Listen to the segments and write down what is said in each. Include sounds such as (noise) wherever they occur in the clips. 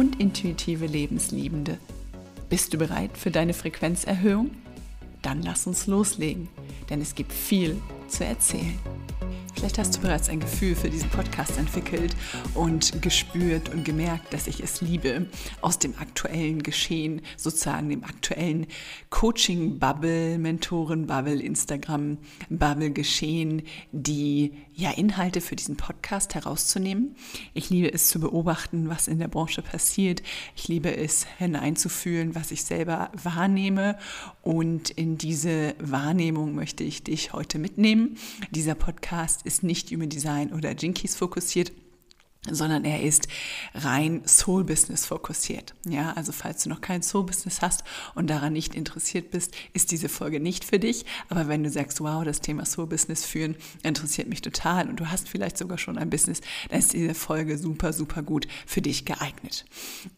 und intuitive Lebensliebende. Bist du bereit für deine Frequenzerhöhung? Dann lass uns loslegen, denn es gibt viel zu erzählen. Vielleicht hast du bereits ein Gefühl für diesen Podcast entwickelt und gespürt und gemerkt, dass ich es liebe, aus dem aktuellen Geschehen, sozusagen dem aktuellen Coaching-Bubble, Mentoren-Bubble, Instagram-Bubble-Geschehen, die ja Inhalte für diesen Podcast herauszunehmen. Ich liebe es zu beobachten, was in der Branche passiert. Ich liebe es hineinzufühlen, was ich selber wahrnehme. Und in diese Wahrnehmung möchte ich dich heute mitnehmen. Dieser Podcast ist nicht Human Design oder Jinkies fokussiert sondern er ist rein Soul Business fokussiert. Ja, also falls du noch kein Soul Business hast und daran nicht interessiert bist, ist diese Folge nicht für dich. Aber wenn du sagst, wow, das Thema Soul Business führen interessiert mich total und du hast vielleicht sogar schon ein Business, dann ist diese Folge super, super gut für dich geeignet.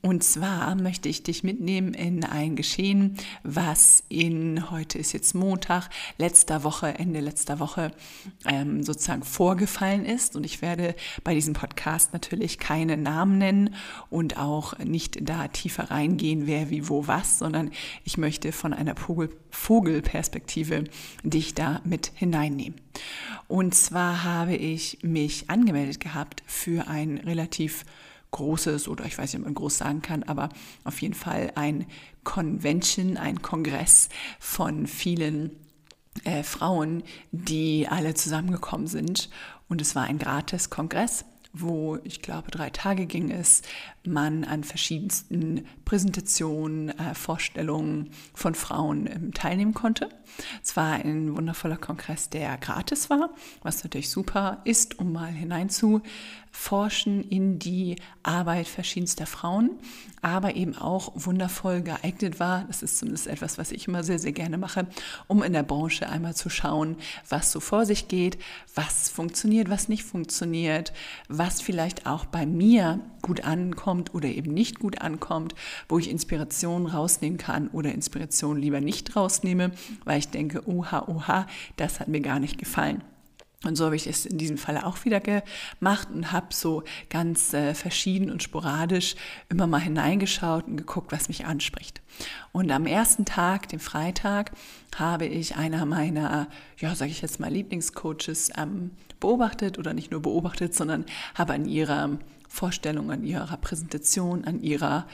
Und zwar möchte ich dich mitnehmen in ein Geschehen, was in, heute ist jetzt Montag, letzter Woche, Ende letzter Woche ähm, sozusagen vorgefallen ist. Und ich werde bei diesem Podcast natürlich keine Namen nennen und auch nicht da tiefer reingehen, wer wie wo was, sondern ich möchte von einer Vogel Vogelperspektive dich da mit hineinnehmen. Und zwar habe ich mich angemeldet gehabt für ein relativ großes oder ich weiß nicht, ob man groß sagen kann, aber auf jeden Fall ein Convention, ein Kongress von vielen äh, Frauen, die alle zusammengekommen sind. Und es war ein gratis Kongress wo ich glaube drei Tage ging es, man an verschiedensten Präsentationen, äh, Vorstellungen von Frauen ähm, teilnehmen konnte. Es war ein wundervoller Kongress, der gratis war, was natürlich super ist, um mal hineinzuforschen in die Arbeit verschiedenster Frauen, aber eben auch wundervoll geeignet war. Das ist zumindest etwas, was ich immer sehr, sehr gerne mache, um in der Branche einmal zu schauen, was so vor sich geht, was funktioniert, was nicht funktioniert, was vielleicht auch bei mir gut ankommt oder eben nicht gut ankommt, wo ich Inspiration rausnehmen kann oder Inspiration lieber nicht rausnehme, weil ich denke, oha, oha, das hat mir gar nicht gefallen. Und so habe ich es in diesem Fall auch wieder gemacht und habe so ganz äh, verschieden und sporadisch immer mal hineingeschaut und geguckt, was mich anspricht. Und am ersten Tag, dem Freitag, habe ich einer meiner, ja, sage ich jetzt mal, Lieblingscoaches ähm, beobachtet oder nicht nur beobachtet, sondern habe an ihrer Vorstellung, an ihrer Präsentation, an ihrer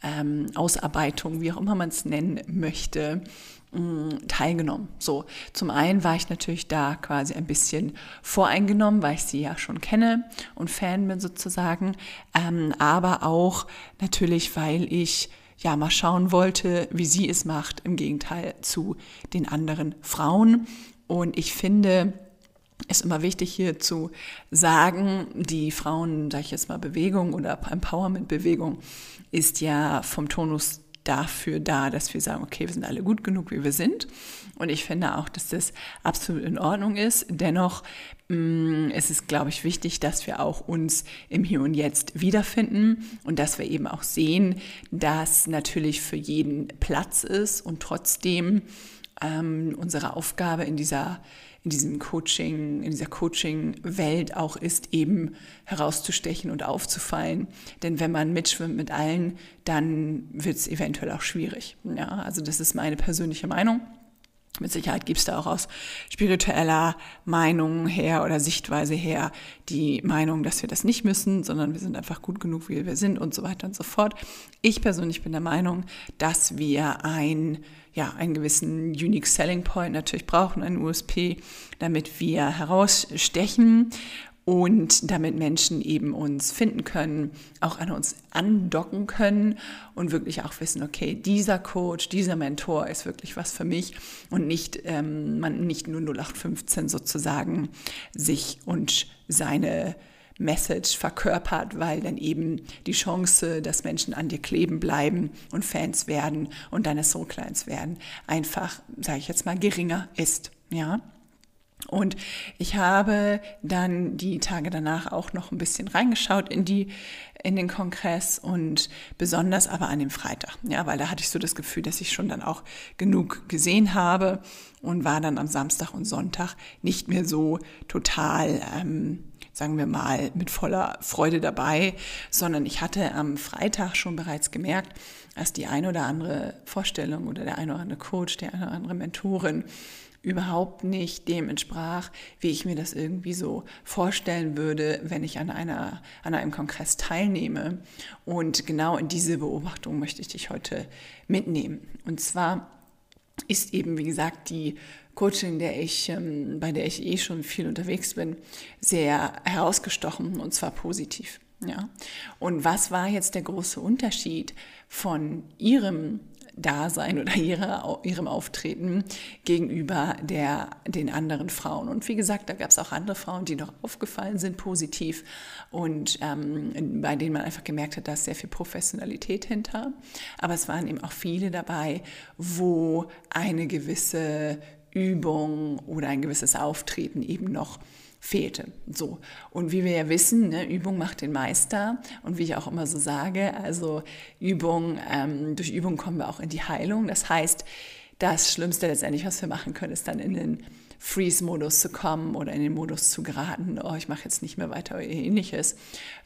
ähm, Ausarbeitung, wie auch immer man es nennen möchte, mm, teilgenommen. So, zum einen war ich natürlich da quasi ein bisschen voreingenommen, weil ich sie ja schon kenne und Fan bin sozusagen, ähm, aber auch natürlich, weil ich ja mal schauen wollte, wie sie es macht, im Gegenteil zu den anderen Frauen. Und ich finde, ist immer wichtig hier zu sagen, die Frauen, sage ich jetzt mal, Bewegung oder Empowerment-Bewegung ist ja vom Tonus dafür da, dass wir sagen, okay, wir sind alle gut genug, wie wir sind. Und ich finde auch, dass das absolut in Ordnung ist. Dennoch mh, mm, es ist glaube ich, wichtig, dass wir auch uns im Hier und Jetzt wiederfinden und dass wir eben auch sehen, dass natürlich für jeden Platz ist und trotzdem ähm, unsere Aufgabe in dieser in diesem Coaching, in dieser Coaching-Welt auch ist, eben herauszustechen und aufzufallen. Denn wenn man mitschwimmt mit allen, dann wird es eventuell auch schwierig. Ja, also das ist meine persönliche Meinung. Mit Sicherheit gibt es da auch aus spiritueller Meinung her oder Sichtweise her die Meinung, dass wir das nicht müssen, sondern wir sind einfach gut genug, wie wir sind und so weiter und so fort. Ich persönlich bin der Meinung, dass wir ein, ja, einen gewissen Unique Selling Point natürlich brauchen, einen USP, damit wir herausstechen und damit Menschen eben uns finden können, auch an uns andocken können und wirklich auch wissen, okay, dieser Coach, dieser Mentor ist wirklich was für mich und nicht ähm, man nicht nur 0815 sozusagen sich und seine Message verkörpert, weil dann eben die Chance, dass Menschen an dir kleben bleiben und Fans werden und deine Soul Clients werden, einfach, sage ich jetzt mal, geringer ist. Ja. Und ich habe dann die Tage danach auch noch ein bisschen reingeschaut in die in den Kongress und besonders aber an dem Freitag, ja, weil da hatte ich so das Gefühl, dass ich schon dann auch genug gesehen habe und war dann am Samstag und Sonntag nicht mehr so total ähm, sagen wir mal, mit voller Freude dabei, sondern ich hatte am Freitag schon bereits gemerkt, dass die eine oder andere Vorstellung oder der eine oder andere Coach, die eine oder andere Mentorin überhaupt nicht dem entsprach, wie ich mir das irgendwie so vorstellen würde, wenn ich an, einer, an einem Kongress teilnehme. Und genau in diese Beobachtung möchte ich dich heute mitnehmen. Und zwar ist eben, wie gesagt, die Coaching, der ich, ähm, bei der ich eh schon viel unterwegs bin, sehr herausgestochen und zwar positiv. Ja. Und was war jetzt der große Unterschied von ihrem Dasein oder ihrer, ihrem Auftreten gegenüber der, den anderen Frauen. Und wie gesagt, da gab es auch andere Frauen, die noch aufgefallen sind, positiv und ähm, bei denen man einfach gemerkt hat, da ist sehr viel Professionalität hinter. Aber es waren eben auch viele dabei, wo eine gewisse Übung oder ein gewisses Auftreten eben noch fehlte. So. Und wie wir ja wissen, ne, Übung macht den Meister. Und wie ich auch immer so sage, also Übung, ähm, durch Übung kommen wir auch in die Heilung. Das heißt, das Schlimmste letztendlich, was wir machen können, ist dann in den Freeze-Modus zu kommen oder in den Modus zu geraten, oh, ich mache jetzt nicht mehr weiter oder ähnliches,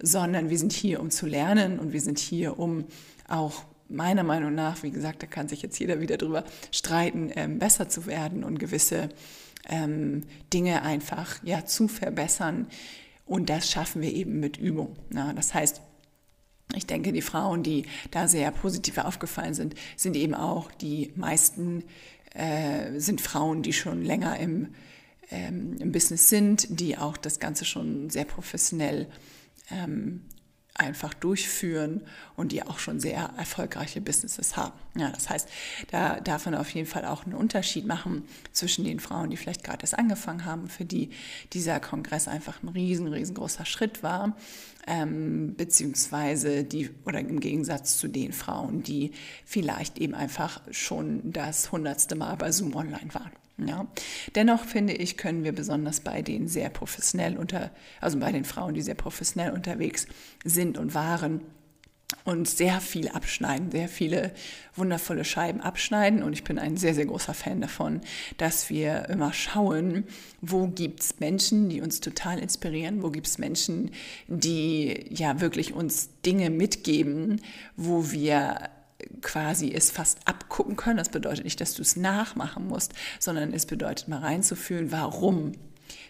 sondern wir sind hier, um zu lernen und wir sind hier, um auch meiner Meinung nach, wie gesagt, da kann sich jetzt jeder wieder drüber streiten, ähm, besser zu werden und gewisse ähm, Dinge einfach ja, zu verbessern. Und das schaffen wir eben mit Übung. Ja, das heißt, ich denke, die Frauen, die da sehr positiv aufgefallen sind, sind eben auch die meisten, äh, sind Frauen, die schon länger im, ähm, im Business sind, die auch das Ganze schon sehr professionell ähm, einfach durchführen und die auch schon sehr erfolgreiche Businesses haben. Ja, das heißt, da darf man auf jeden Fall auch einen Unterschied machen zwischen den Frauen, die vielleicht gerade erst angefangen haben, für die dieser Kongress einfach ein riesen, riesengroßer Schritt war, ähm, beziehungsweise die, oder im Gegensatz zu den Frauen, die vielleicht eben einfach schon das hundertste Mal bei Zoom online waren. Ja. Dennoch finde ich, können wir besonders bei den sehr professionell unter, also bei den Frauen, die sehr professionell unterwegs sind und waren, und sehr viel abschneiden, sehr viele wundervolle Scheiben abschneiden. Und ich bin ein sehr, sehr großer Fan davon, dass wir immer schauen, wo gibt es Menschen, die uns total inspirieren, wo gibt es Menschen, die ja wirklich uns Dinge mitgeben, wo wir quasi es fast abgucken können. Das bedeutet nicht, dass du es nachmachen musst, sondern es bedeutet mal reinzufühlen, warum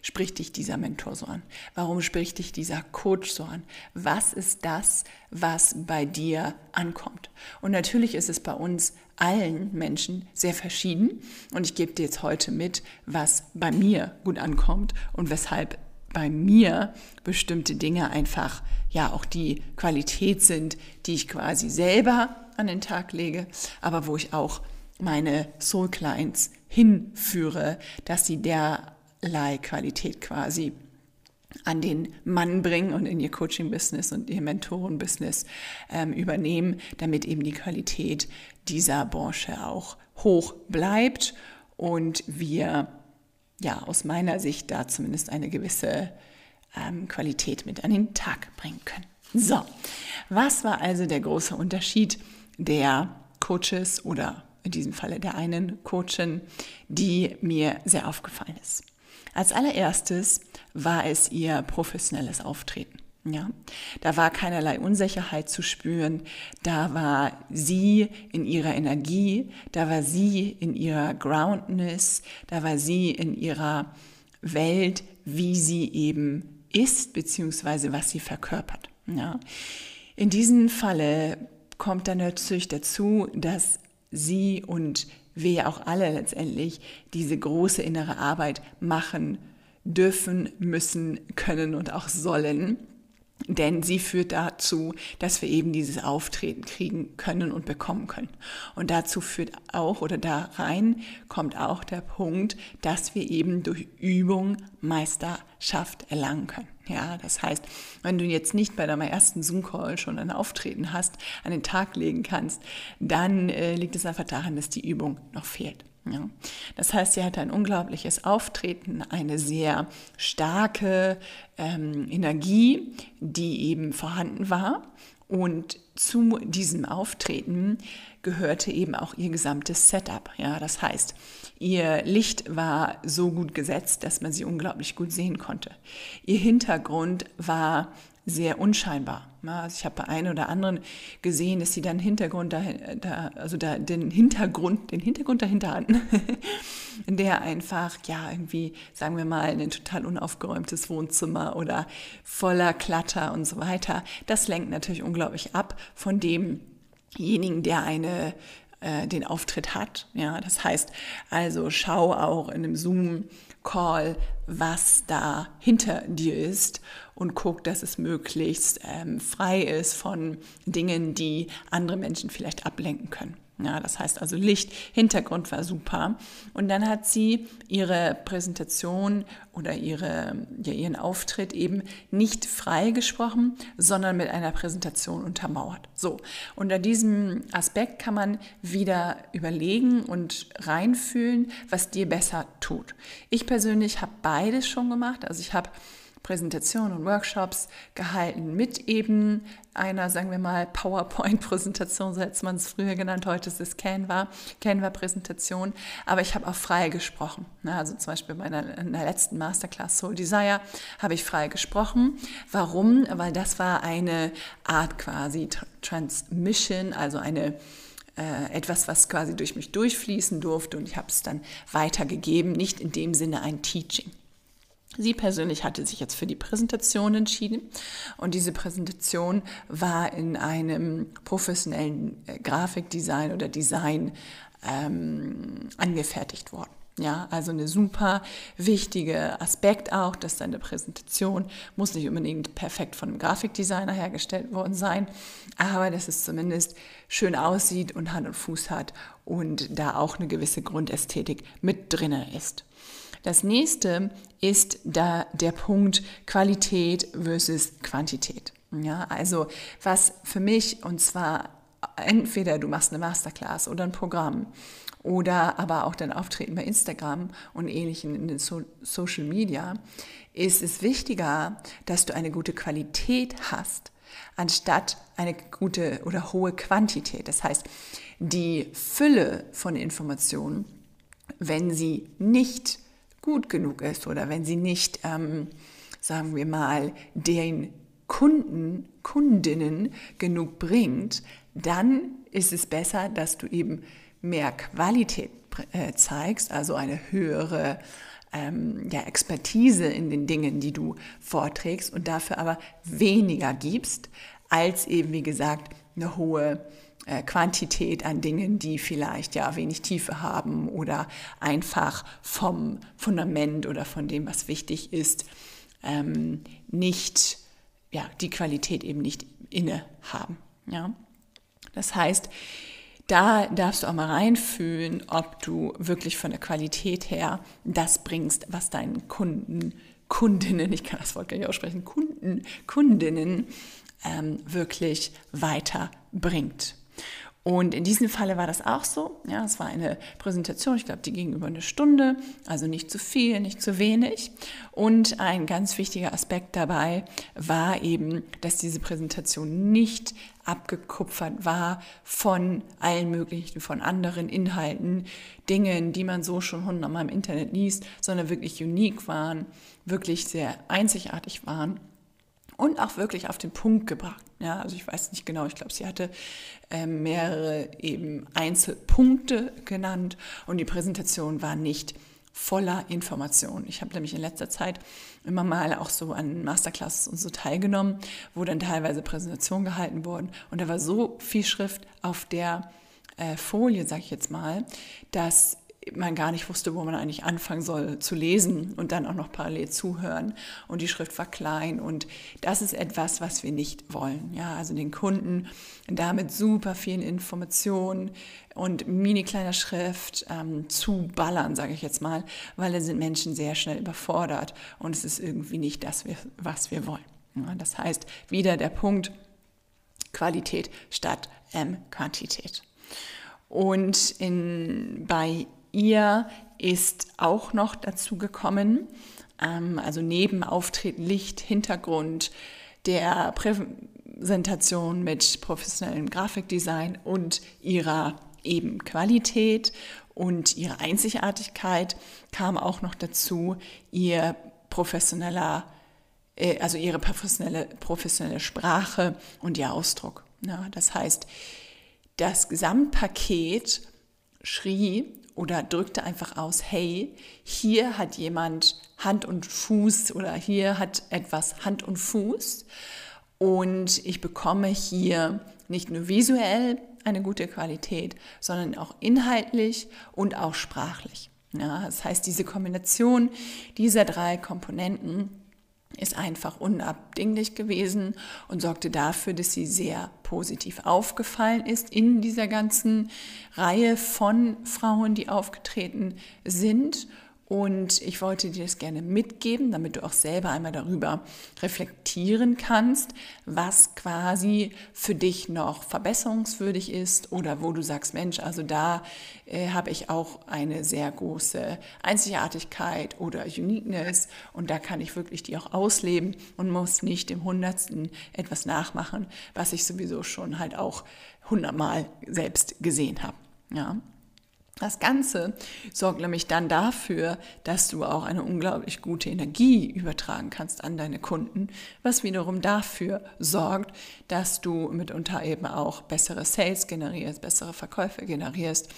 spricht dich dieser Mentor so an? Warum spricht dich dieser Coach so an? Was ist das, was bei dir ankommt? Und natürlich ist es bei uns allen Menschen sehr verschieden. Und ich gebe dir jetzt heute mit, was bei mir gut ankommt und weshalb bei mir bestimmte Dinge einfach ja auch die Qualität sind, die ich quasi selber an den Tag lege, aber wo ich auch meine Soul Clients hinführe, dass sie derlei Qualität quasi an den Mann bringen und in ihr Coaching-Business und ihr Mentoren-Business ähm, übernehmen, damit eben die Qualität dieser Branche auch hoch bleibt und wir ja aus meiner Sicht da zumindest eine gewisse ähm, Qualität mit an den Tag bringen können. So, was war also der große Unterschied der Coaches oder in diesem Falle der einen Coachin, die mir sehr aufgefallen ist. Als allererstes war es ihr professionelles Auftreten. Ja, da war keinerlei Unsicherheit zu spüren. Da war sie in ihrer Energie, da war sie in ihrer Groundness, da war sie in ihrer Welt, wie sie eben ist, beziehungsweise was sie verkörpert. Ja. In diesem Falle kommt dann natürlich dazu, dass sie und wir auch alle letztendlich diese große innere Arbeit machen dürfen, müssen, können und auch sollen. Denn sie führt dazu, dass wir eben dieses Auftreten kriegen können und bekommen können. Und dazu führt auch oder da rein kommt auch der Punkt, dass wir eben durch Übung Meisterschaft erlangen können. Ja, das heißt, wenn du jetzt nicht bei deinem ersten Zoom-Call schon ein Auftreten hast, an den Tag legen kannst, dann äh, liegt es einfach daran, dass die Übung noch fehlt. Ja. Das heißt, sie hatte ein unglaubliches Auftreten, eine sehr starke ähm, Energie, die eben vorhanden war. Und zu diesem Auftreten gehörte eben auch ihr gesamtes Setup. Ja, das heißt, ihr Licht war so gut gesetzt, dass man sie unglaublich gut sehen konnte. Ihr Hintergrund war sehr unscheinbar. Also ich habe bei einem oder anderen gesehen, dass sie dann Hintergrund da, da also da den Hintergrund, den Hintergrund dahinter hatten, (laughs) der einfach ja irgendwie, sagen wir mal, ein total unaufgeräumtes Wohnzimmer oder voller Klatter und so weiter. Das lenkt natürlich unglaublich ab von demjenigen, der eine äh, den Auftritt hat. Ja, das heißt also schau auch in einem Zoom Call, was da hinter dir ist und guck, dass es möglichst ähm, frei ist von Dingen, die andere Menschen vielleicht ablenken können. Ja, das heißt also Licht, Hintergrund war super. Und dann hat sie ihre Präsentation oder ihre, ja, ihren Auftritt eben nicht frei gesprochen, sondern mit einer Präsentation untermauert. So, unter diesem Aspekt kann man wieder überlegen und reinfühlen, was dir besser tut. Ich persönlich habe beides schon gemacht. Also ich habe Präsentationen und Workshops gehalten mit eben einer, sagen wir mal, PowerPoint-Präsentation, so hätte man es früher genannt, heute ist es Canva, Canva-Präsentation, aber ich habe auch frei gesprochen. Ne? Also zum Beispiel bei einer, in der letzten Masterclass Soul Desire habe ich frei gesprochen. Warum? Weil das war eine Art quasi Transmission, also eine äh, etwas, was quasi durch mich durchfließen durfte und ich habe es dann weitergegeben, nicht in dem Sinne ein Teaching. Sie persönlich hatte sich jetzt für die Präsentation entschieden und diese Präsentation war in einem professionellen äh, Grafikdesign oder Design ähm, angefertigt worden. Ja, also eine super wichtige Aspekt auch, dass deine Präsentation muss nicht unbedingt perfekt von einem Grafikdesigner hergestellt worden sein, aber dass es zumindest schön aussieht und Hand und Fuß hat und da auch eine gewisse Grundästhetik mit drinne ist. Das nächste ist da der Punkt Qualität versus Quantität. Ja, also was für mich, und zwar entweder du machst eine Masterclass oder ein Programm oder aber auch dein Auftreten bei Instagram und ähnlichen in den so Social Media, ist es wichtiger, dass du eine gute Qualität hast, anstatt eine gute oder hohe Quantität. Das heißt, die Fülle von Informationen, wenn sie nicht gut genug ist oder wenn sie nicht, ähm, sagen wir mal, den Kunden, Kundinnen genug bringt, dann ist es besser, dass du eben mehr Qualität äh, zeigst, also eine höhere ähm, ja, Expertise in den Dingen, die du vorträgst und dafür aber weniger gibst, als eben, wie gesagt, eine hohe äh, Quantität an Dingen, die vielleicht ja wenig Tiefe haben oder einfach vom Fundament oder von dem, was wichtig ist, ähm, nicht, ja, die Qualität eben nicht inne haben. Ja? Das heißt, da darfst du auch mal reinfühlen, ob du wirklich von der Qualität her das bringst, was deinen Kunden, Kundinnen, ich kann das Wort gar nicht aussprechen, Kunden, Kundinnen ähm, wirklich weiterbringt. Und in diesem Falle war das auch so. Ja, es war eine Präsentation, ich glaube, die ging über eine Stunde, also nicht zu viel, nicht zu wenig. Und ein ganz wichtiger Aspekt dabei war eben, dass diese Präsentation nicht abgekupfert war von allen möglichen, von anderen Inhalten, Dingen, die man so schon hundertmal im Internet liest, sondern wirklich unique waren, wirklich sehr einzigartig waren und auch wirklich auf den Punkt gebracht. Ja, also ich weiß nicht genau, ich glaube, sie hatte äh, mehrere eben Einzelpunkte genannt und die Präsentation war nicht voller Informationen. Ich habe nämlich in letzter Zeit immer mal auch so an Masterclasses und so teilgenommen, wo dann teilweise Präsentationen gehalten wurden und da war so viel Schrift auf der äh, Folie, sage ich jetzt mal, dass man gar nicht wusste, wo man eigentlich anfangen soll zu lesen und dann auch noch parallel zuhören. Und die Schrift war klein. Und das ist etwas, was wir nicht wollen. Ja, also den Kunden damit super vielen Informationen und mini kleiner Schrift ähm, zu ballern, sage ich jetzt mal, weil da sind Menschen sehr schnell überfordert und es ist irgendwie nicht das, was wir wollen. Ja, das heißt, wieder der Punkt Qualität statt ähm, Quantität. Und in, bei ihr ist auch noch dazu gekommen, ähm, also neben Auftreten, Licht, Hintergrund, der Präsentation mit professionellem Grafikdesign und ihrer eben Qualität und ihrer Einzigartigkeit kam auch noch dazu ihr professioneller, äh, also ihre professionelle, professionelle Sprache und ihr Ausdruck. Ja, das heißt, das Gesamtpaket schrie oder drückte einfach aus, hey, hier hat jemand Hand und Fuß oder hier hat etwas Hand und Fuß und ich bekomme hier nicht nur visuell eine gute Qualität, sondern auch inhaltlich und auch sprachlich. Ja, das heißt, diese Kombination dieser drei Komponenten ist einfach unabdinglich gewesen und sorgte dafür, dass sie sehr positiv aufgefallen ist in dieser ganzen Reihe von Frauen, die aufgetreten sind und ich wollte dir das gerne mitgeben, damit du auch selber einmal darüber reflektieren kannst, was quasi für dich noch verbesserungswürdig ist oder wo du sagst, Mensch, also da äh, habe ich auch eine sehr große Einzigartigkeit oder Uniqueness und da kann ich wirklich die auch ausleben und muss nicht im Hundertsten etwas nachmachen, was ich sowieso schon halt auch hundertmal selbst gesehen habe. Ja. Das Ganze sorgt nämlich dann dafür, dass du auch eine unglaublich gute Energie übertragen kannst an deine Kunden, was wiederum dafür sorgt, dass du mitunter eben auch bessere Sales generierst, bessere Verkäufe generierst.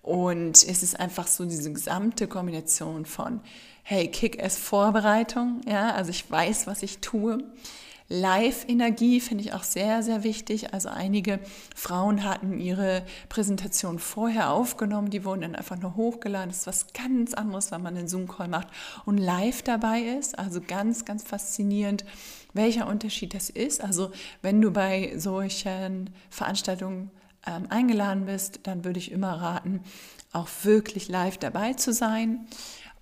Und es ist einfach so diese gesamte Kombination von, hey, Kick-Ass-Vorbereitung, ja, also ich weiß, was ich tue. Live-Energie finde ich auch sehr, sehr wichtig. Also einige Frauen hatten ihre Präsentation vorher aufgenommen, die wurden dann einfach nur hochgeladen. Das ist was ganz anderes, wenn man einen Zoom-Call macht und live dabei ist. Also ganz, ganz faszinierend, welcher Unterschied das ist. Also wenn du bei solchen Veranstaltungen ähm, eingeladen bist, dann würde ich immer raten, auch wirklich live dabei zu sein.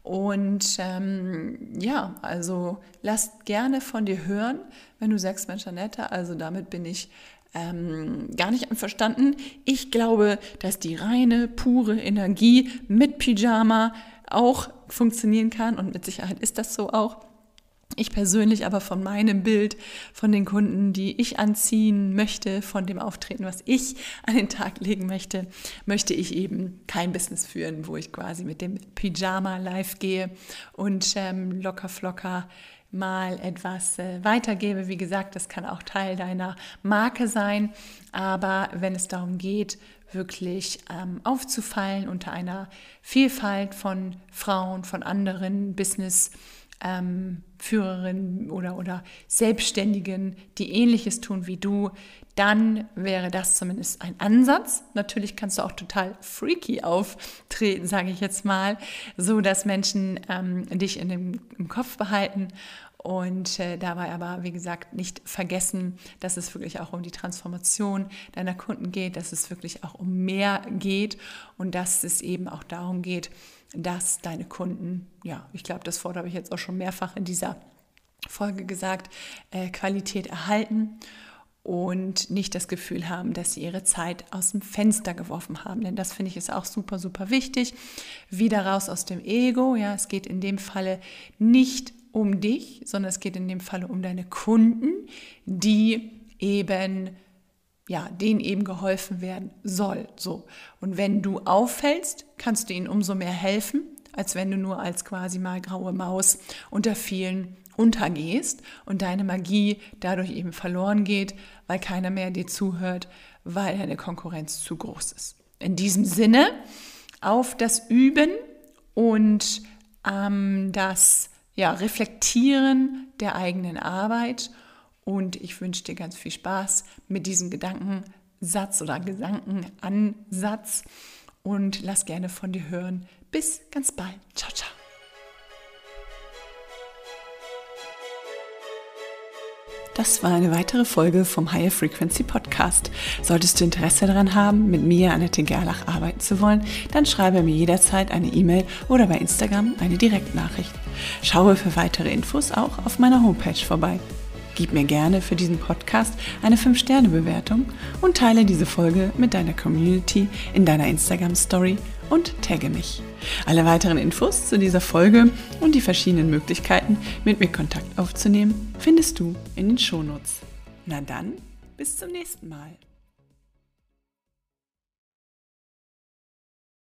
Und ähm, ja, also lass gerne von dir hören, wenn du sagst, Mensch, Annette, also damit bin ich ähm, gar nicht einverstanden. Ich glaube, dass die reine, pure Energie mit Pyjama auch funktionieren kann und mit Sicherheit ist das so auch. Ich persönlich aber von meinem Bild, von den Kunden, die ich anziehen möchte, von dem Auftreten, was ich an den Tag legen möchte, möchte ich eben kein Business führen, wo ich quasi mit dem Pyjama live gehe und ähm, locker flocker mal etwas äh, weitergebe. Wie gesagt, das kann auch Teil deiner Marke sein, aber wenn es darum geht, wirklich ähm, aufzufallen unter einer Vielfalt von Frauen, von anderen Business ähm, Führerinnen oder, oder Selbstständigen, die ähnliches tun wie du, dann wäre das zumindest ein Ansatz. Natürlich kannst du auch total freaky auftreten, sage ich jetzt mal, so dass Menschen ähm, dich in dem, im Kopf behalten und äh, dabei aber, wie gesagt, nicht vergessen, dass es wirklich auch um die Transformation deiner Kunden geht, dass es wirklich auch um mehr geht und dass es eben auch darum geht, dass deine Kunden, ja, ich glaube, das Wort habe ich jetzt auch schon mehrfach in dieser Folge gesagt, äh, Qualität erhalten und nicht das Gefühl haben, dass sie ihre Zeit aus dem Fenster geworfen haben. Denn das finde ich ist auch super, super wichtig. Wieder raus aus dem Ego. Ja, es geht in dem Falle nicht um dich, sondern es geht in dem Falle um deine Kunden, die eben ja, denen eben geholfen werden soll. So. Und wenn du auffällst, kannst du ihnen umso mehr helfen, als wenn du nur als quasi mal graue Maus unter vielen untergehst und deine Magie dadurch eben verloren geht, weil keiner mehr dir zuhört, weil deine Konkurrenz zu groß ist. In diesem Sinne auf das Üben und ähm, das ja, Reflektieren der eigenen Arbeit und ich wünsche dir ganz viel Spaß mit diesem Gedankensatz oder Gedankenansatz und lass gerne von dir hören. Bis ganz bald. Ciao, ciao. Das war eine weitere Folge vom Higher Frequency Podcast. Solltest du Interesse daran haben, mit mir, Annette Gerlach, arbeiten zu wollen, dann schreibe mir jederzeit eine E-Mail oder bei Instagram eine Direktnachricht. Schaue für weitere Infos auch auf meiner Homepage vorbei. Gib mir gerne für diesen Podcast eine 5-Sterne-Bewertung und teile diese Folge mit deiner Community in deiner Instagram-Story und tagge mich. Alle weiteren Infos zu dieser Folge und die verschiedenen Möglichkeiten, mit mir Kontakt aufzunehmen, findest du in den Shownotes. Na dann, bis zum nächsten Mal.